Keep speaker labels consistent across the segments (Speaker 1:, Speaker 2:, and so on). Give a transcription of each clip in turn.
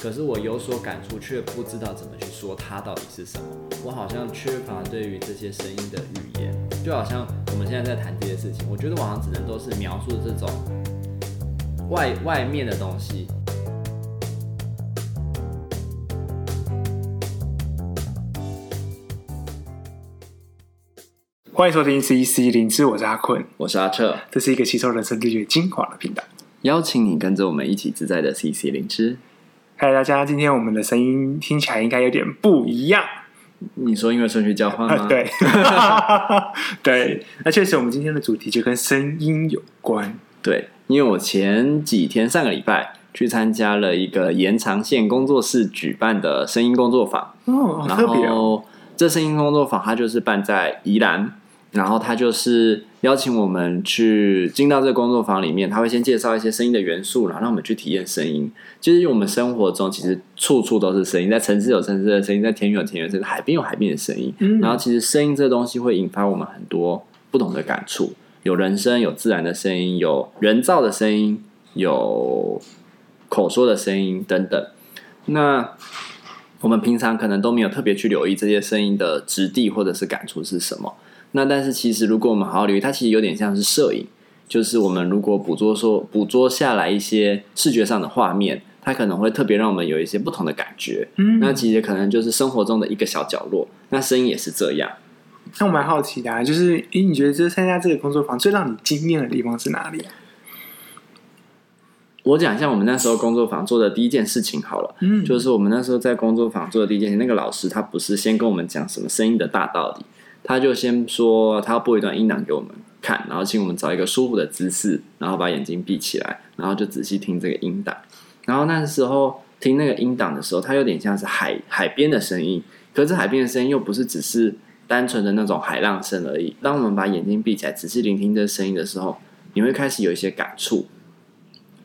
Speaker 1: 可是我有所感触，却不知道怎么去说它到底是什么。我好像缺乏对于这些声音的语言，就好像我们现在在谈这些事情，我觉得我好像只能都是描述这种外外面的东西。
Speaker 2: 欢迎收听 CC 灵芝，我是阿坤，
Speaker 1: 我是阿彻，
Speaker 2: 这是一个吸收人生知觉精华的频道，
Speaker 1: 邀请你跟着我们一起自在的 CC 灵知。
Speaker 2: 嗨，大家，今天我们的声音听起来应该有点不一样。
Speaker 1: 你说因为顺序交换吗？
Speaker 2: 啊、对，对，那确实，我们今天的主题就跟声音有关。
Speaker 1: 对，因为我前几天上个礼拜去参加了一个延长线工作室举办的声音工作坊。
Speaker 2: 哦，好特别哦。
Speaker 1: 然后这声音工作坊它就是办在宜兰。然后它就是邀请我们去进到这个工作坊里面，他会先介绍一些声音的元素，然后让我们去体验声音。就是我们生活中其实处处都是声音，在城市有城市的声音，在田园有田园声音，海边有海边的声音。嗯。然后其实声音这东西会引发我们很多不同的感触，有人声，有自然的声音，有人造的声音，有口说的声音等等。那我们平常可能都没有特别去留意这些声音的质地或者是感触是什么。那但是其实，如果我们好好留意，它其实有点像是摄影，就是我们如果捕捉说捕捉下来一些视觉上的画面，它可能会特别让我们有一些不同的感觉。嗯，那其实可能就是生活中的一个小角落。那声音也是这样。
Speaker 2: 那我蛮好奇的啊，就是诶，你觉得这参加这个工作坊最让你惊艳的地方是哪里啊？
Speaker 1: 我讲一下我们那时候工作坊做的第一件事情好了。嗯，就是我们那时候在工作坊做的第一件事情，那个老师他不是先跟我们讲什么声音的大道理。他就先说，他要播一段音档给我们看，然后请我们找一个舒服的姿势，然后把眼睛闭起来，然后就仔细听这个音档。然后那时候听那个音档的时候，它有点像是海海边的声音，可是海边的声音又不是只是单纯的那种海浪声而已。当我们把眼睛闭起来，仔细聆听这声音的时候，你会开始有一些感触。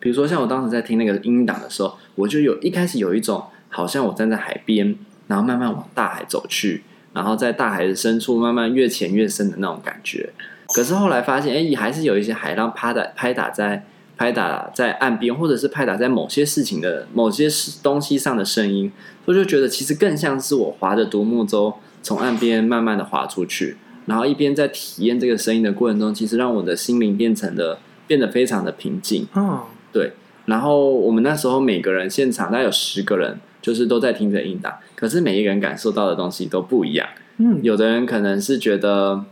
Speaker 1: 比如说，像我当时在听那个音档的时候，我就有一开始有一种好像我站在海边，然后慢慢往大海走去。然后在大海的深处慢慢越潜越深的那种感觉，可是后来发现，哎，还是有一些海浪拍打拍打在拍打在岸边，或者是拍打在某些事情的某些东西上的声音，我就觉得其实更像是我划着独木舟从岸边慢慢的划出去，然后一边在体验这个声音的过程中，其实让我的心灵变成了变得非常的平静。
Speaker 2: 嗯，
Speaker 1: 对。然后我们那时候每个人现场大概有十个人。就是都在听着音档，可是每一个人感受到的东西都不一样。嗯，有的人可能是觉得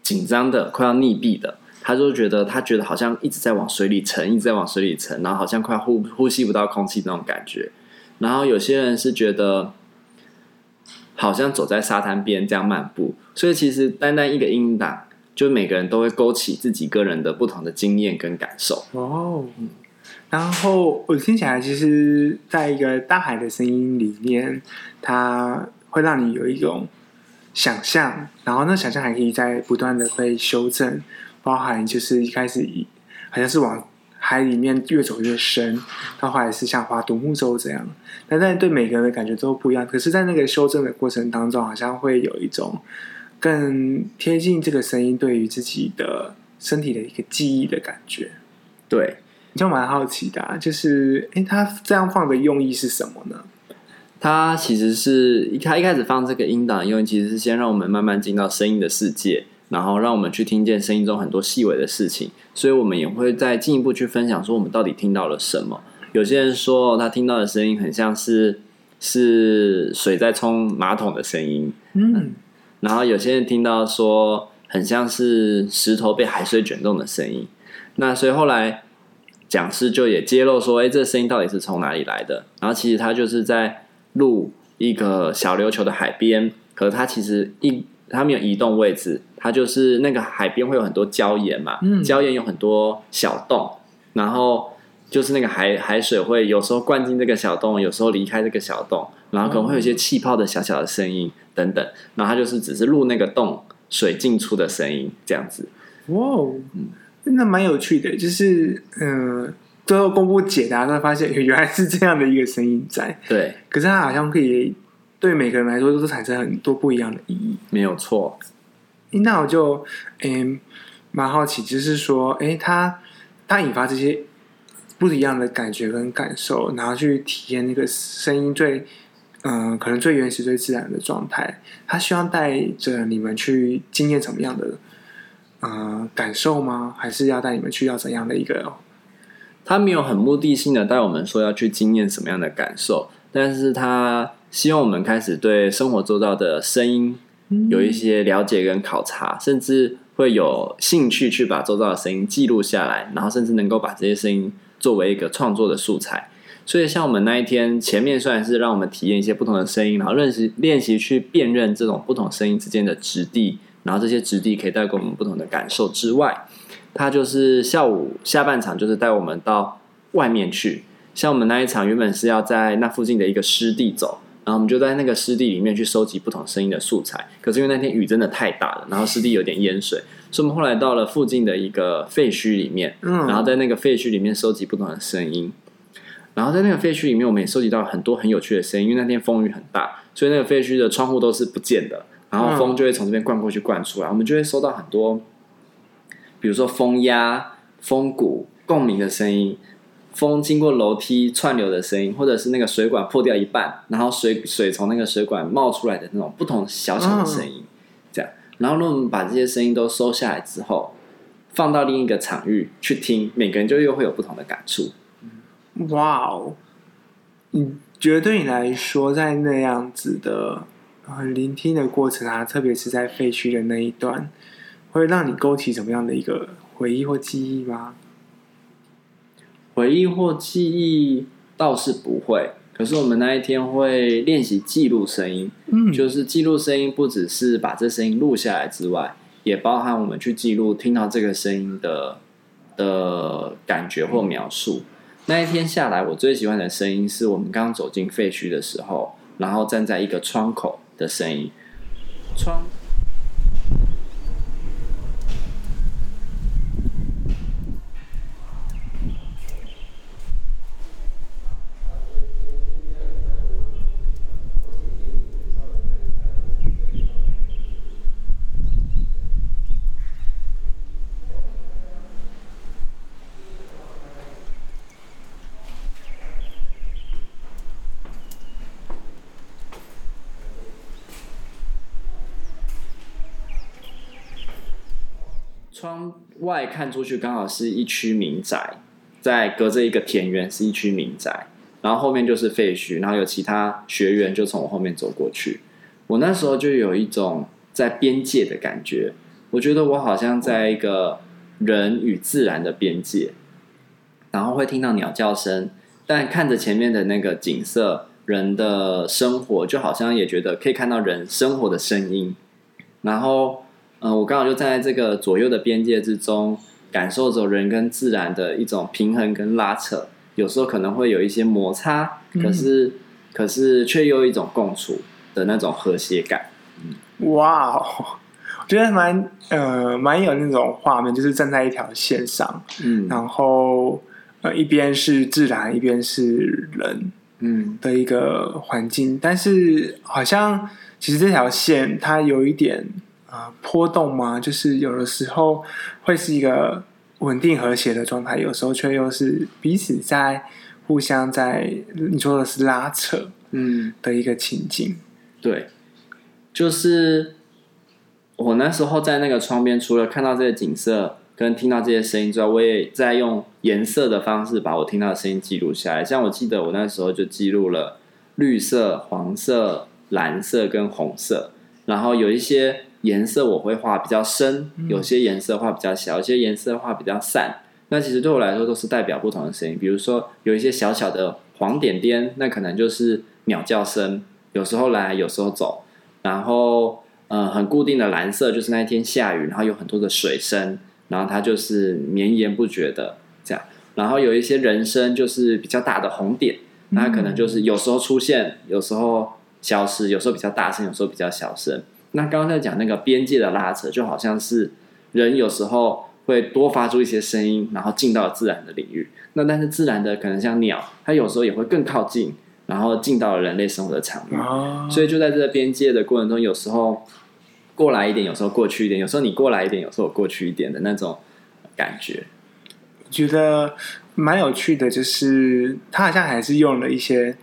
Speaker 1: 紧张的，快要溺毙的，他就觉得他觉得好像一直在往水里沉，一直在往水里沉，然后好像快呼呼吸不到空气那种感觉。然后有些人是觉得好像走在沙滩边这样漫步。所以其实单单一个音档，就每个人都会勾起自己个人的不同的经验跟感受。
Speaker 2: 哦。然后我听起来，其实在一个大海的声音里面，它会让你有一种想象，然后那想象还可以在不断的被修正，包含就是一开始好像是往海里面越走越深，到后来是像划独木舟这样，但但对每个人的感觉都不一样。可是，在那个修正的过程当中，好像会有一种更贴近这个声音对于自己的身体的一个记忆的感觉，
Speaker 1: 对。
Speaker 2: 就蛮好奇的啊，就是诶，他这样放的用意是什么呢？
Speaker 1: 他其实是他一开始放这个音档的用意，其实是先让我们慢慢进到声音的世界，然后让我们去听见声音中很多细微的事情。所以我们也会再进一步去分享，说我们到底听到了什么。有些人说他听到的声音很像是是水在冲马桶的声音，嗯，然后有些人听到说很像是石头被海水卷动的声音。那所以后来。讲师就也揭露说：“哎，这个声音到底是从哪里来的？”然后其实他就是在录一个小琉球的海边，可是他其实一他没有移动位置，他就是那个海边会有很多礁岩嘛，嗯，礁岩有很多小洞，然后就是那个海海水会有时候灌进这个小洞，有时候离开这个小洞，然后可能会有一些气泡的小小的声音等等，然后他就是只是录那个洞水进出的声音这样子。
Speaker 2: 哇哦，嗯。那蛮有趣的，就是嗯、呃，最后公布解答，才发现 原来是这样的一个声音在。
Speaker 1: 对，
Speaker 2: 可是它好像可以对每个人来说都是产生很多不一样的意义。
Speaker 1: 没有错。
Speaker 2: 那我就嗯蛮好奇，就是说，哎，它它引发这些不一样的感觉跟感受，然后去体验那个声音最，嗯、呃，可能最原始、最自然的状态。他希望带着你们去经验什么样的，呃，感受吗？还是要带你们去要怎样的一个？
Speaker 1: 他没有很目的性的带我们说要去经验什么样的感受，但是他希望我们开始对生活周遭的声音有一些了解跟考察，嗯、甚至会有兴趣去把周遭的声音记录下来，然后甚至能够把这些声音作为一个创作的素材。所以，像我们那一天前面虽然是让我们体验一些不同的声音，然后认识练习去辨认这种不同声音之间的质地，然后这些质地可以带给我们不同的感受之外。他就是下午下半场，就是带我们到外面去。像我们那一场原本是要在那附近的一个湿地走，然后我们就在那个湿地里面去收集不同声音的素材。可是因为那天雨真的太大了，然后湿地有点淹水，所以我们后来到了附近的一个废墟里面，然后在那个废墟里面收集不同的声音。然后在那个废墟里面，我们也收集到很多很有趣的声音。因为那天风雨很大，所以那个废墟的窗户都是不见的，然后风就会从这边灌过去、灌出来，我们就会收到很多。比如说风压、风鼓、共鸣的声音，风经过楼梯串流的声音，或者是那个水管破掉一半，然后水水从那个水管冒出来的那种不同小小的声音，这样。然后，如果我们把这些声音都收下来之后，放到另一个场域去听，每个人就又会有不同的感触。
Speaker 2: 哇哦！你觉得对你来说，在那样子的聆听的过程啊，特别是在废墟的那一段。会让你勾起什么样的一个回忆或记忆吗？
Speaker 1: 回忆或记忆倒是不会，可是我们那一天会练习记录声音，嗯，就是记录声音，不只是把这声音录下来之外，也包含我们去记录听到这个声音的的感觉或描述。那一天下来，我最喜欢的声音是我们刚走进废墟的时候，然后站在一个窗口的声音，窗。窗外看出去，刚好是一区民宅，在隔着一个田园是一区民宅，然后后面就是废墟，然后有其他学员就从我后面走过去。我那时候就有一种在边界的感觉，我觉得我好像在一个人与自然的边界，然后会听到鸟叫声，但看着前面的那个景色，人的生活就好像也觉得可以看到人生活的声音，然后。嗯，我刚好就站在这个左右的边界之中，感受着人跟自然的一种平衡跟拉扯，有时候可能会有一些摩擦，可是、嗯、可是却又一种共处的那种和谐感。嗯、
Speaker 2: 哇，我觉得蛮呃蛮有那种画面，就是站在一条线上，嗯，然后呃一边是自然，一边是人，嗯的一个环境，嗯、但是好像其实这条线它有一点。啊、呃，波动吗？就是有的时候会是一个稳定和谐的状态，有时候却又是彼此在互相在你说的是拉扯，嗯的一个情境。嗯、
Speaker 1: 对，就是我那时候在那个窗边，除了看到这些景色跟听到这些声音之外，我也在用颜色的方式把我听到的声音记录下来。像我记得我那时候就记录了绿色、黄色、蓝色跟红色，然后有一些。颜色我会画比较深，有些颜色画比较小，有些颜色画比较散。那其实对我来说都是代表不同的声音。比如说有一些小小的黄点点，那可能就是鸟叫声，有时候来，有时候走。然后，嗯、呃，很固定的蓝色就是那一天下雨，然后有很多的水声，然后它就是绵延不绝的这样。然后有一些人声就是比较大的红点，那可能就是有时候出现，有时候消失，有时候比较大声，有时候比较小声。那刚刚在讲那个边界的拉扯，就好像是人有时候会多发出一些声音，然后进到自然的领域。那但是自然的可能像鸟，它有时候也会更靠近，然后进到了人类生活的场域。哦。所以就在这个边界的过程中，有时候过来一点，有时候过去一点，有时候你过来一点，有时候我过去一点的那种感觉。
Speaker 2: 觉得蛮有趣的，就是他好像还是用了一些，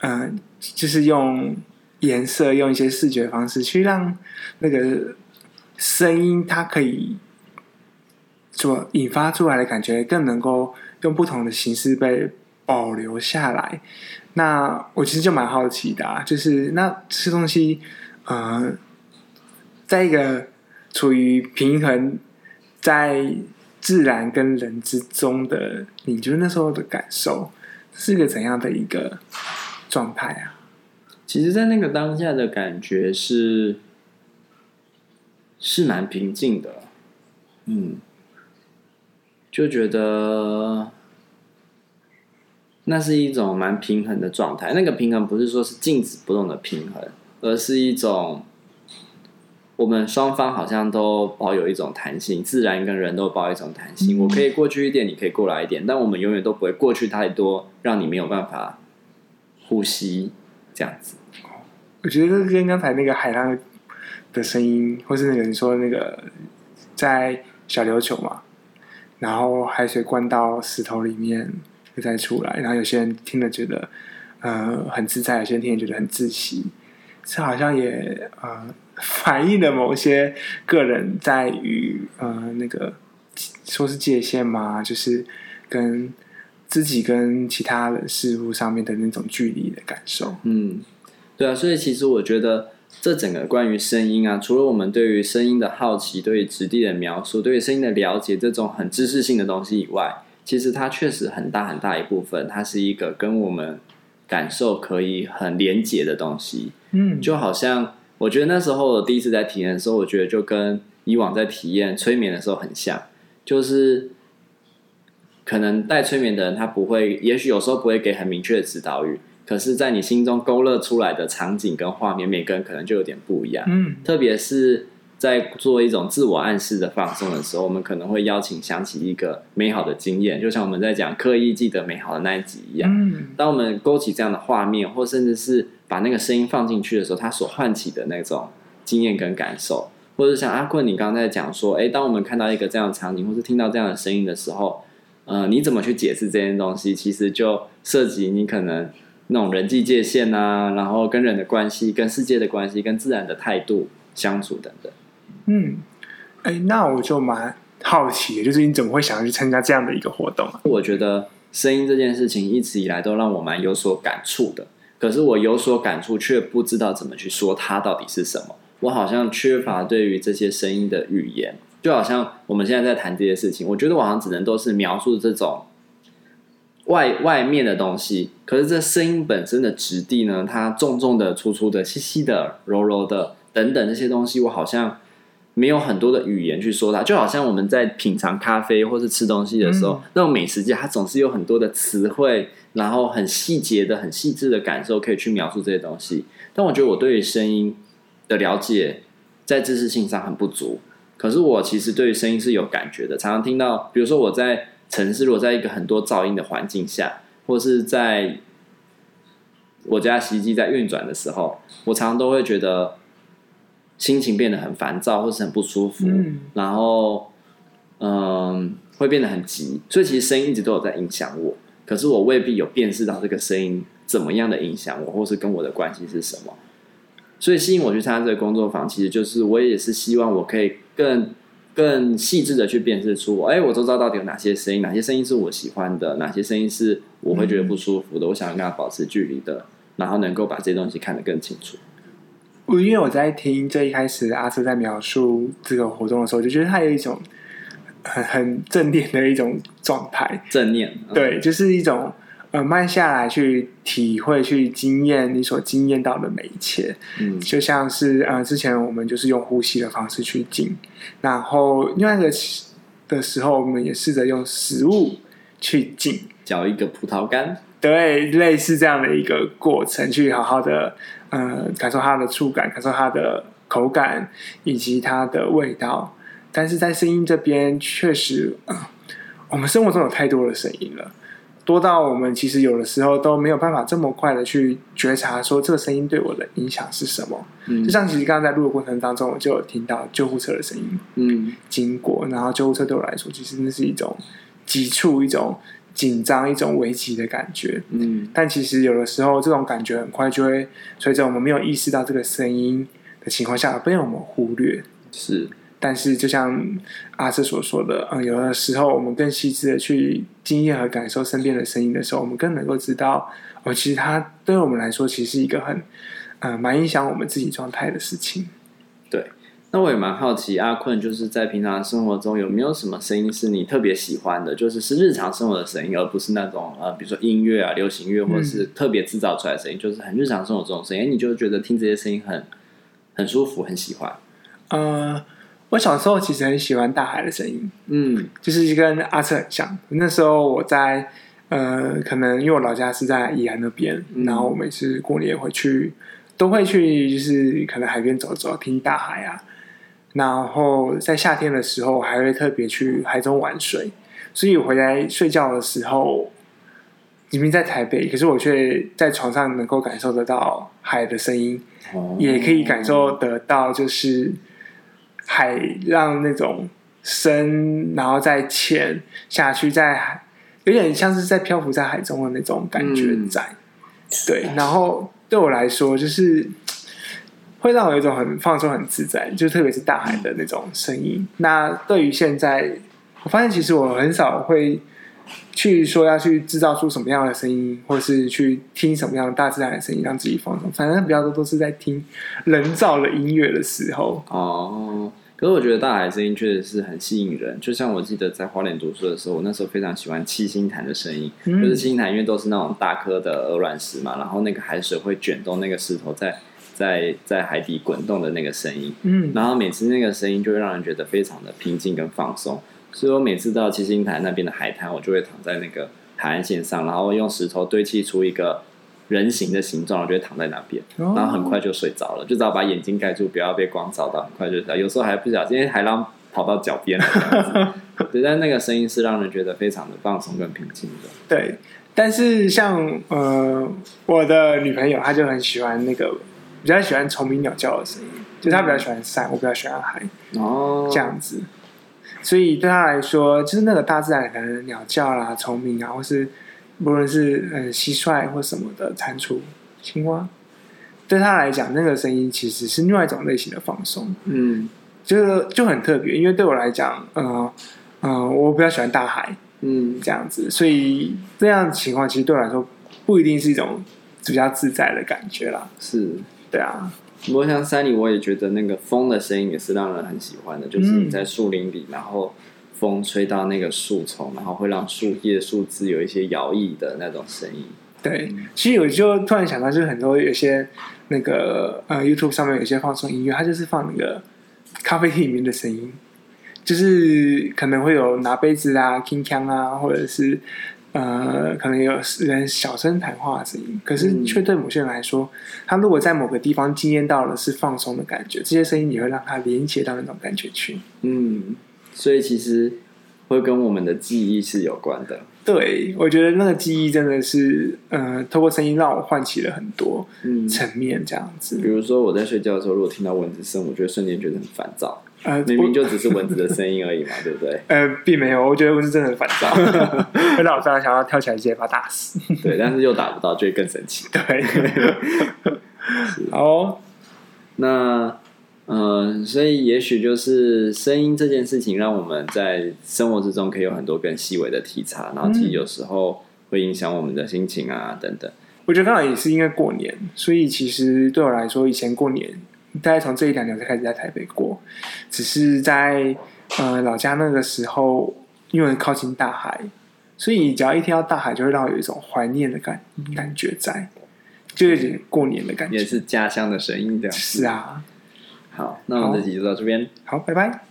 Speaker 2: 嗯、呃，就是用颜色，用一些视觉方式去让那个声音，它可以所引发出来的感觉，更能够用不同的形式被保留下来。那我其实就蛮好奇的、啊，就是那吃东西，呃，在一个处于平衡在。自然跟人之中的，你觉得那时候的感受是个怎样的一个状态啊？
Speaker 1: 其实，在那个当下的感觉是是蛮平静的，嗯，就觉得那是一种蛮平衡的状态。那个平衡不是说是静止不动的平衡，而是一种。我们双方好像都保有一种弹性，自然跟人都保有一种弹性。我可以过去一点，你可以过来一点，但我们永远都不会过去太多，让你没有办法呼吸这样子。
Speaker 2: 我觉得跟刚才那个海浪的声音，或是那个你说那个在小琉球嘛，然后海水灌到石头里面又再出来，然后有些人听了觉得呃很自在，有些人听了觉得很窒息，这好像也呃。反映了某些个人在于呃那个说是界限嘛？就是跟自己跟其他人事物上面的那种距离的感受。
Speaker 1: 嗯，对啊，所以其实我觉得这整个关于声音啊，除了我们对于声音的好奇、对于质地的描述、对于声音的了解这种很知识性的东西以外，其实它确实很大很大一部分，它是一个跟我们感受可以很连结的东西。嗯，就好像。我觉得那时候我第一次在体验的时候，我觉得就跟以往在体验催眠的时候很像，就是可能带催眠的人他不会，也许有时候不会给很明确的指导语，可是，在你心中勾勒出来的场景跟画面，每个人可能就有点不一样。嗯，特别是在做一种自我暗示的放松的时候，我们可能会邀请想起一个美好的经验，就像我们在讲刻意记得美好的那一集一样。嗯，当我们勾起这样的画面，或甚至是。把那个声音放进去的时候，它所唤起的那种经验跟感受，或者像阿坤你刚才讲说，哎，当我们看到一个这样的场景，或是听到这样的声音的时候，呃，你怎么去解释这件东西？其实就涉及你可能那种人际界限啊，然后跟人的关系、跟世界的关系、跟自然的态度相处等等。
Speaker 2: 嗯，哎，那我就蛮好奇的，就是你怎么会想要去参加这样的一个活动啊？
Speaker 1: 我觉得声音这件事情一直以来都让我蛮有所感触的。可是我有所感触，却不知道怎么去说它到底是什么。我好像缺乏对于这些声音的语言，就好像我们现在在谈这些事情，我觉得我好像只能都是描述这种外外面的东西。可是这声音本身的质地呢？它重重的、粗粗的、细细的、柔柔的等等这些东西，我好像。没有很多的语言去说它，就好像我们在品尝咖啡或是吃东西的时候，嗯、那种美食界它总是有很多的词汇，然后很细节的、很细致的感受可以去描述这些东西。但我觉得我对于声音的了解在知识性上很不足，可是我其实对于声音是有感觉的。常常听到，比如说我在城市，如果在一个很多噪音的环境下，或是在我家洗衣机在运转的时候，我常常都会觉得。心情变得很烦躁，或是很不舒服，嗯、然后，嗯，会变得很急。所以其实声音一直都有在影响我，可是我未必有辨识到这个声音怎么样的影响我，或是跟我的关系是什么。所以吸引我去参加这个工作坊，其实就是我也是希望我可以更更细致的去辨识出我，哎，我都知道到底有哪些声音，哪些声音是我喜欢的，哪些声音是我会觉得不舒服的，嗯、我想要跟他保持距离的，然后能够把这些东西看得更清楚。
Speaker 2: 我因为我在听最一开始阿瑟在描述这个活动的时候，就觉得他有一种很很正念的一种状态。
Speaker 1: 正念，
Speaker 2: 对，就是一种呃慢下来去体会、去经验你所经验到的每一切。嗯，就像是呃之前我们就是用呼吸的方式去静，然后另外一个的时候，我们也试着用食物去静，
Speaker 1: 嚼一个葡萄干。
Speaker 2: 对，类似这样的一个过程，去好好的呃感受它的触感，感受它的口感以及它的味道。但是在声音这边，确实，呃，我们生活中有太多的声音了，多到我们其实有的时候都没有办法这么快的去觉察说这个声音对我的影响是什么。嗯，就像其实刚刚在录的过程当中，我就有听到救护车的声音，嗯，经过，然后救护车对我来说，其实那是一种急促、一种紧张、一种危急的感觉。
Speaker 1: 嗯，
Speaker 2: 但其实有的时候，这种感觉很快就会随着我们没有意识到这个声音的情况下而被我们忽略。
Speaker 1: 是。
Speaker 2: 但是，就像阿瑟所说的，嗯，有的时候我们更细致的去经验和感受身边的声音的时候，我们更能够知道，哦，其实它对我们来说，其实是一个很，呃，蛮影响我们自己状态的事情。
Speaker 1: 对，那我也蛮好奇，阿坤就是在平常生活中有没有什么声音是你特别喜欢的？就是是日常生活的声音，而不是那种呃，比如说音乐啊、流行乐，或者是特别制造出来的声音，嗯、就是很日常生活中的声音，你就觉得听这些声音很很舒服，很喜欢。
Speaker 2: 呃。我小时候其实很喜欢大海的声音，
Speaker 1: 嗯，
Speaker 2: 就是跟阿彻很像。那时候我在呃，可能因为我老家是在宜兰那边，嗯、然后我每次过年回去都会去，就是可能海边走走，听大海啊。然后在夏天的时候，还会特别去海中玩水。所以我回来睡觉的时候，明明在台北，可是我却在床上能够感受得到海的声音，哦、也可以感受得到就是。海让那种深，然后再潜下去，在海有点像是在漂浮在海中的那种感觉在。嗯、对，然后对我来说，就是会让我有一种很放松、很自在，就特别是大海的那种声音。那对于现在，我发现其实我很少会去说要去制造出什么样的声音，或是去听什么样的大自然的声音让自己放松。反正比较多都是在听人造的音乐的时候。
Speaker 1: 哦。可是我觉得大海声音确实是很吸引人，就像我记得在花莲读书的时候，我那时候非常喜欢七星潭的声音，嗯、就是七星潭因为都是那种大颗的鹅卵石嘛，然后那个海水会卷动那个石头在在在海底滚动的那个声音，嗯，然后每次那个声音就会让人觉得非常的平静跟放松，所以我每次到七星潭那边的海滩，我就会躺在那个海岸线上，然后用石头堆砌出一个。人形的形状，我就会躺在那边，然后很快就睡着了，就只要把眼睛盖住，不要被光照到，很快就睡着。有时候还不小心，因为海浪跑到脚边了，对，但那个声音是让人觉得非常的放松跟平静的。
Speaker 2: 对，但是像呃，我的女朋友她就很喜欢那个，比较喜欢虫鸣鸟叫的声音，就是她比较喜欢山，我比较喜欢海，哦，这样子。所以对他来说，就是那个大自然的鸟叫啦、虫鸣啊，或是。无论是嗯蟋蟀或什么的蟾蜍、青蛙，对他来讲，那个声音其实是另外一种类型的放松。嗯，就是就很特别，因为对我来讲，呃呃，我比较喜欢大海，嗯，这样子，所以这样的情况其实对我来说不一定是一种比较自在的感觉啦。
Speaker 1: 是，
Speaker 2: 对啊。
Speaker 1: 不过像山里，我也觉得那个风的声音也是让人很喜欢的，就是你在树林里，然后。风吹到那个树丛，然后会让树叶、树枝有一些摇曳的那种声音。
Speaker 2: 对，其实我就突然想到，就是很多有些那个呃 YouTube 上面有些放松音乐，它就是放那个咖啡厅里面的声音，就是可能会有拿杯子啊、铿锵啊，或者是呃可能有人小声谈话的声音。可是却对某些人来说，他如果在某个地方经验到了是放松的感觉，这些声音也会让他连接到那种感觉去。
Speaker 1: 嗯。所以其实会跟我们的记忆是有关的。
Speaker 2: 对，我觉得那个记忆真的是，呃，透过声音让我唤起了很多层面，这样子。
Speaker 1: 嗯，比如说我在睡觉的时候，如果听到蚊子声，我觉得瞬间觉得很烦躁。呃，明明就只是蚊子的声音而已嘛，对不对？
Speaker 2: 呃，并没有，我觉得蚊子真的很烦躁，会让我非常想要跳起来直接把它打死。
Speaker 1: 对，但是又打不到，就会更神奇。
Speaker 2: 对，
Speaker 1: 是好，那。嗯，所以也许就是声音这件事情，让我们在生活之中可以有很多更细微的体察，然后其实有时候会影响我们的心情啊等等。
Speaker 2: 我觉得刚好也是因为过年，所以其实对我来说，以前过年大概从这一两年才开始在台北过，只是在呃老家那个时候，因为靠近大海，所以只要一听到大海，就会让我有一种怀念的感感觉在，就有点过年的感觉，
Speaker 1: 也是家乡的声音这样。
Speaker 2: 是啊。
Speaker 1: 好，那我们这集就到这边。
Speaker 2: 好，拜拜。